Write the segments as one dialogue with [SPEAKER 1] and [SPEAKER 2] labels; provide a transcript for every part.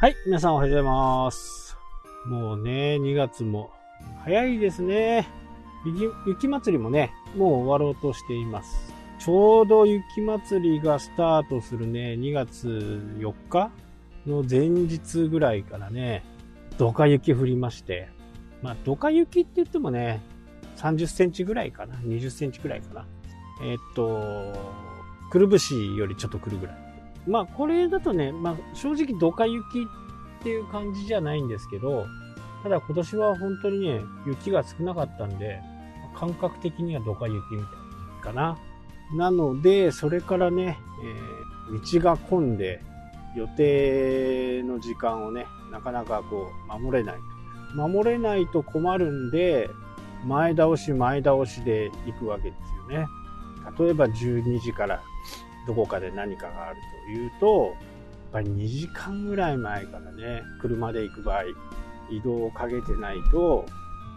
[SPEAKER 1] はい、皆さんおはようございます。もうね、2月も早いですね。雪雪祭りもね、もう終わろうとしています。ちょうど雪祭りがスタートするね、2月4日の前日ぐらいからね、ドカ雪降りまして、まあ、ドカ雪って言ってもね、30センチぐらいかな、20センチぐらいかな。えっと、くるぶしよりちょっと来るぐらい。まあ、これだとね、まあ、正直ドカ雪っていう感じじゃないんですけど、ただ今年は本当にね、雪が少なかったんで、感覚的にはドカ雪みたいな感じかな。なので、それからね、えー道が混んで、予定の時間をね、なかなかこう、守れない。守れないと困るんで、前倒し前倒しで行くわけですよね。例えば12時からどこかで何かがあるというと、やっぱり2時間ぐらい前からね、車で行く場合、移動をかけてないと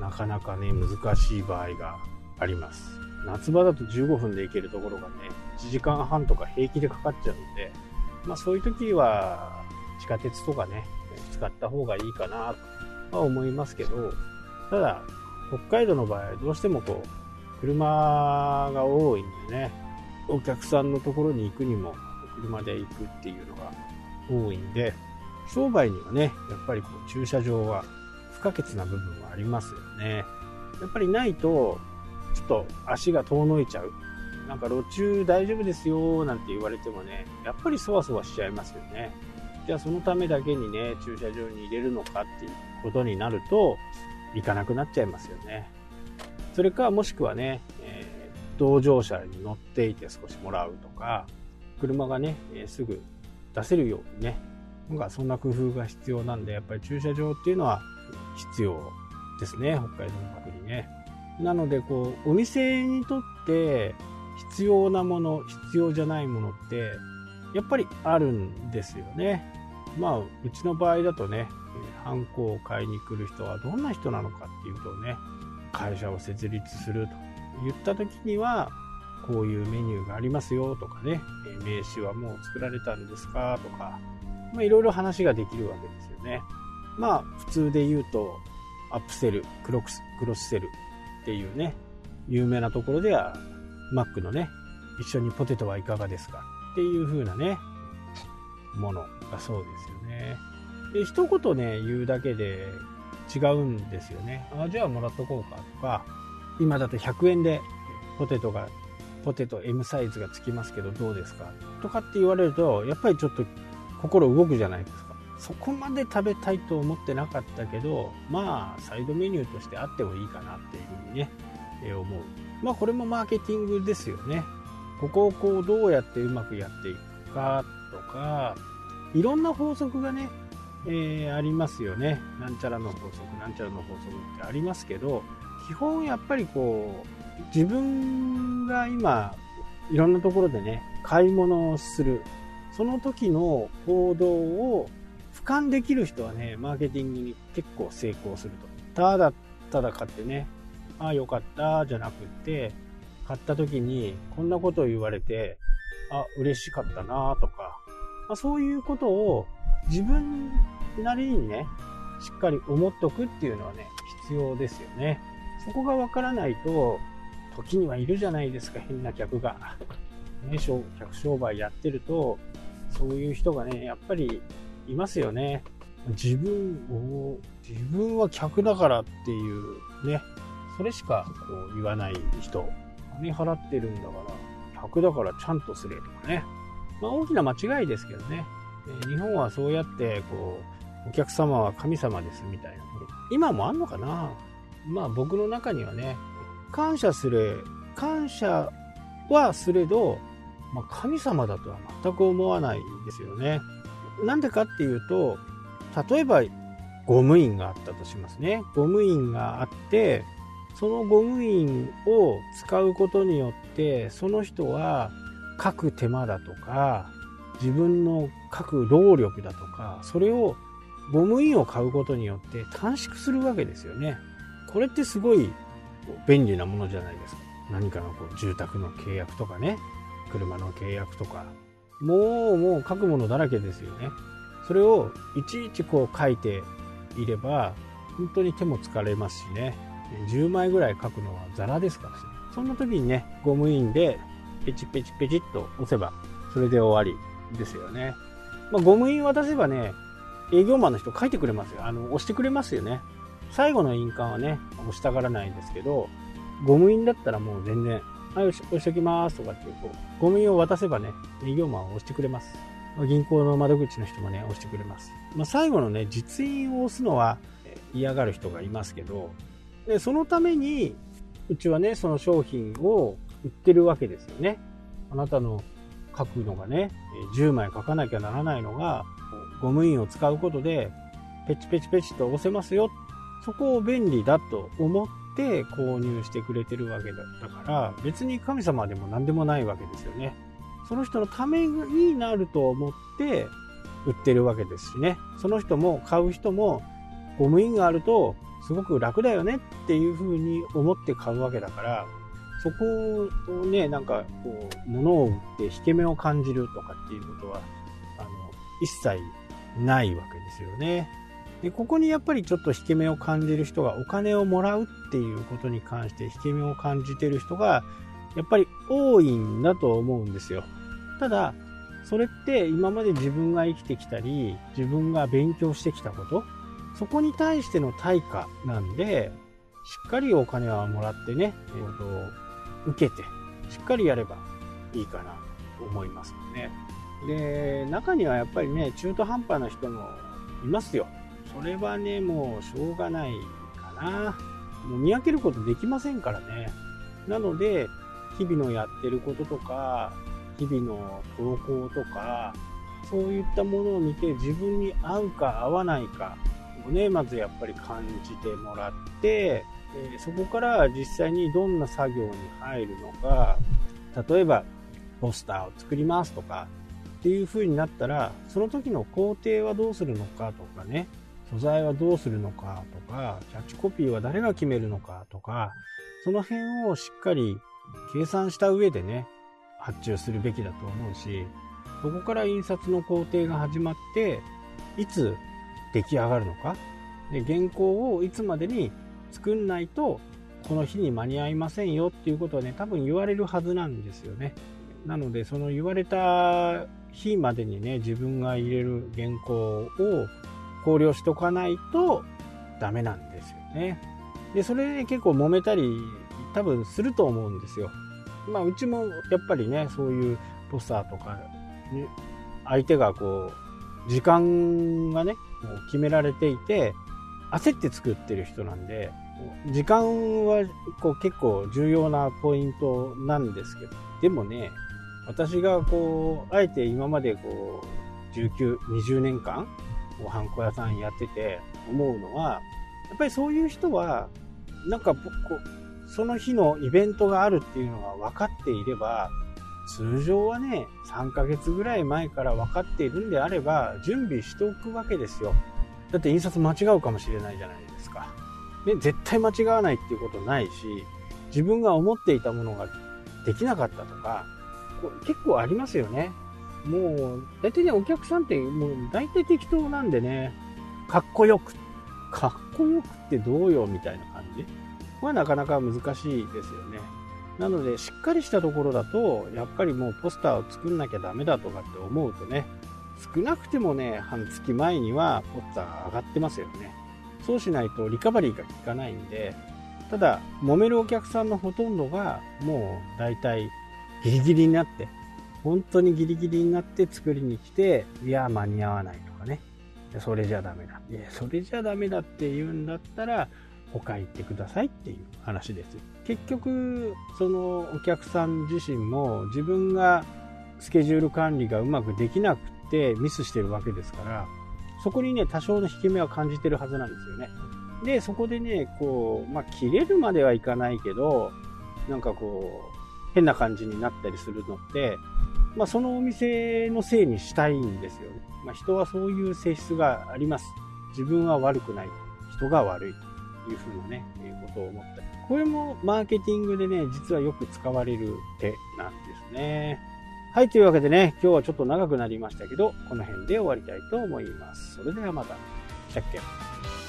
[SPEAKER 1] なかなかね、難しい場合があります。夏場だと15分で行けるところがね、1時間半とか平気でかかっちゃうんで、まあそういう時は地下鉄とかね、使った方がいいかなとは思いますけど、ただ、北海道の場合どうしてもこう、車が多いんでね、お客さんのところに行くにも車で行くっていうのが多いんで、商売にはね、やっぱりこう駐車場は不可欠な部分はありますよね。やっぱりないと、ちょっと足が遠のいちゃう。なんか路中大丈夫ですよなんて言われてもね、やっぱりそわそわしちゃいますよね。じゃあそのためだけにね、駐車場に入れるのかっていうことになると、行かなくなっちゃいますよね。それかもしくはね、同乗者に乗っていて少しもらうとか、車がね、えすぐ出せるようにね、なんかそんな工夫が必要なんで、やっぱり駐車場っていうのは必要ですね、北海道の国にね。なので、こう、お店にとって必要なもの、必要じゃないものって、やっぱりあるんですよね。まあ、うちの場合だとね、えーハンコを買いに来る人はどんな人なのかっていうとね、会社を設立すると言った時には、こういうメニューがありますよとかね、名刺はもう作られたんですかとか、いろいろ話ができるわけですよね。まあ、普通で言うと、アップセル、クロス、クロスセルっていうね、有名なところでは、マックのね、一緒にポテトはいかがですかっていう風なね、ものがそうですよね。で、一言ね、言うだけで違うんですよね。あ、じゃあもらっとこうかとか、今だと100円でポテトが、ポテト M サイズがつきますけどどうですか？とかって言われると、やっぱりちょっと心動くじゃないですか。そこまで食べたいと思ってなかったけど、まあ、サイドメニューとしてあってもいいかなっていうふうにね、え思う。まあ、これもマーケティングですよね。ここをこう、どうやってうまくやっていくかとか、いろんな法則がね、えーありますよね。なんちゃらの法則、なんちゃらの法則ってありますけど、基本やっぱりこう、自分が今、いろんなところでね、買い物をする。その時の行動を俯瞰できる人はね、マーケティングに結構成功すると。ただただ買ってね、ああよかったじゃなくって、買った時にこんなことを言われて、あ、嬉しかったなとか、まあ、そういうことを自分なりにね、しっかり思っとくっていうのはね、必要ですよね。そこがわからないと、時にはいるじゃないですか、変な客が。ね、客商売やってると、そういう人がね、やっぱりいますよね。自分を、自分は客だからっていうね、それしかこう言わない人。金払ってるんだから、客だからちゃんとすれとかね。まあ大きな間違いですけどね。日本はそうやって、こう、お客様は神様ですみたいな。今もあんのかな？まあ僕の中にはね、感謝すれ、感謝はすれど、まあ、神様だとは全く思わないですよね。なんでかっていうと、例えば、ゴム印があったとしますね。ゴム印があって、そのゴム印を使うことによって、その人は書く手間だとか、自分の書く労力だとか、それをゴム印を買うことによって短縮するわけですよね。これってすごい便利なものじゃないですか。何かのこう住宅の契約とかね、車の契約とか。もう、もう書くものだらけですよね。それをいちいちこう書いていれば本当に手も疲れますしね10枚ぐらい書くのはザラですからそんな時にねゴム印でペチペチペチっと押せばそれで終わりですよね、まあ、ゴム印渡せばね営業マンの人書いてくれますよあの押してくれますよね最後の印鑑はね押したがらないんですけどゴム印だったらもう全然はい、押し押しときますとかってこう、ゴミを渡せばね、営業マンは押してくれます。銀行の窓口の人もね、押してくれます。まあ、最後のね、実印を押すのは嫌がる人がいますけど、で、そのために、うちはね、その商品を売ってるわけですよね。あなたの書くのがね、10枚書かなきゃならないのが、ゴム印を使うことで、ペチペチペチと押せますよ。そこを便利だと思って購入してくれてるわけだったから、別に神様でも何でもないわけですよね。その人のためになると思って売ってるわけですしね。その人も買う人もゴム印があるとすごく楽だよねっていうふうに思って買うわけだから、そこをね、なんかこう、物を売って引け目を感じるとかっていうことは、あの、一切ないわけですよね。で、ここにやっぱりちょっと引け目を感じる人がお金をもらうっていうことに関して引け目を感じてる人がやっぱり多いんだと思うんですよ。ただ、それって今まで自分が生きてきたり、自分が勉強してきたこと、そこに対しての対価なんで、しっかりお金はもらってね、えー、と受けて、しっかりやればいいかなと思いますね。で、中にはやっぱりね、中途半端な人もいますよ。それはね、もうしょうがないかな。もう見分けることできませんからね。なので、日々のやってることとか、日々の投稿とか、そういったものを見て自分に合うか合わないかをね、まずやっぱり感じてもらって、えそこから実際にどんな作業に入るのか、例えばポスターを作りますとかっていう風になったら、その時の工程はどうするのかとかね、素材はどうするのかとか、キャッチコピーは誰が決めるのかとか、その辺をしっかり計算した上でね、発注するべきだと思うし、そこから印刷の工程が始まって、いつ出来上がるのか、で原稿をいつまでに作んないと、この日に間に合いませんよっていうことはね、多分言われるはずなんですよね。なので、その言われた日までにね、自分が入れる原稿を考慮しとかないとダメなんですよね。で、それで結構揉めたり多分すると思うんですよ。まあ、うちもやっぱりね、そういうポスターとか、ね、相手がこう、時間がね、もう決められていて、焦って作ってる人なんで、時間はこう結構重要なポイントなんですけど、でもね、私がこう、あえて今までこう、19、20年間、ハンコ屋さんやってて思うのは、やっぱりそういう人は、なんかこう、その日のイベントがあるっていうのが分かっていれば、通常はね、3ヶ月ぐらい前から分かっているんであれば、準備しておくわけですよ。だって印刷間違うかもしれないじゃないですか。ね、絶対間違わないっていうことないし、自分が思っていたものができなかったとか、結構ありますよね。もう、大体ね、お客さんってもう大体適当なんでね、かっこよく、かっこよくってどうよみたいな感じ？はなかなか難しいですよね。なので、しっかりしたところだと、やっぱりもうポスターを作んなきゃダメだとかって思うとね、少なくてもね、半月前にはポスター上がってますよね。そうしないとリカバリーが効かないんで、ただ、揉めるお客さんのほとんどが、もう大体ギリギリになって、本当にギリギリになって作りに来て、いや、間に合わないとかね。それじゃダメだ。いや、それじゃダメだって言うんだったら、他行ってくださいっていう話です。結局、そのお客さん自身も自分がスケジュール管理がうまくできなくてミスしてるわけですから、そこにね、多少の引け目は感じてるはずなんですよね。で、そこでね、こう、まあ、切れるまではいかないけど、なんかこう、変な感じになったりするのって、まあ、そのお店のせいにしたいんですよね。まあ、人はそういう性質があります。自分は悪くない。人が悪い。というふうなね、えことを思ったりこれもマーケティングでね、実はよく使われる手なんですね。はい、というわけでね、今日はちょっと長くなりましたけど、この辺で終わりたいと思います。それではまた。したっけ？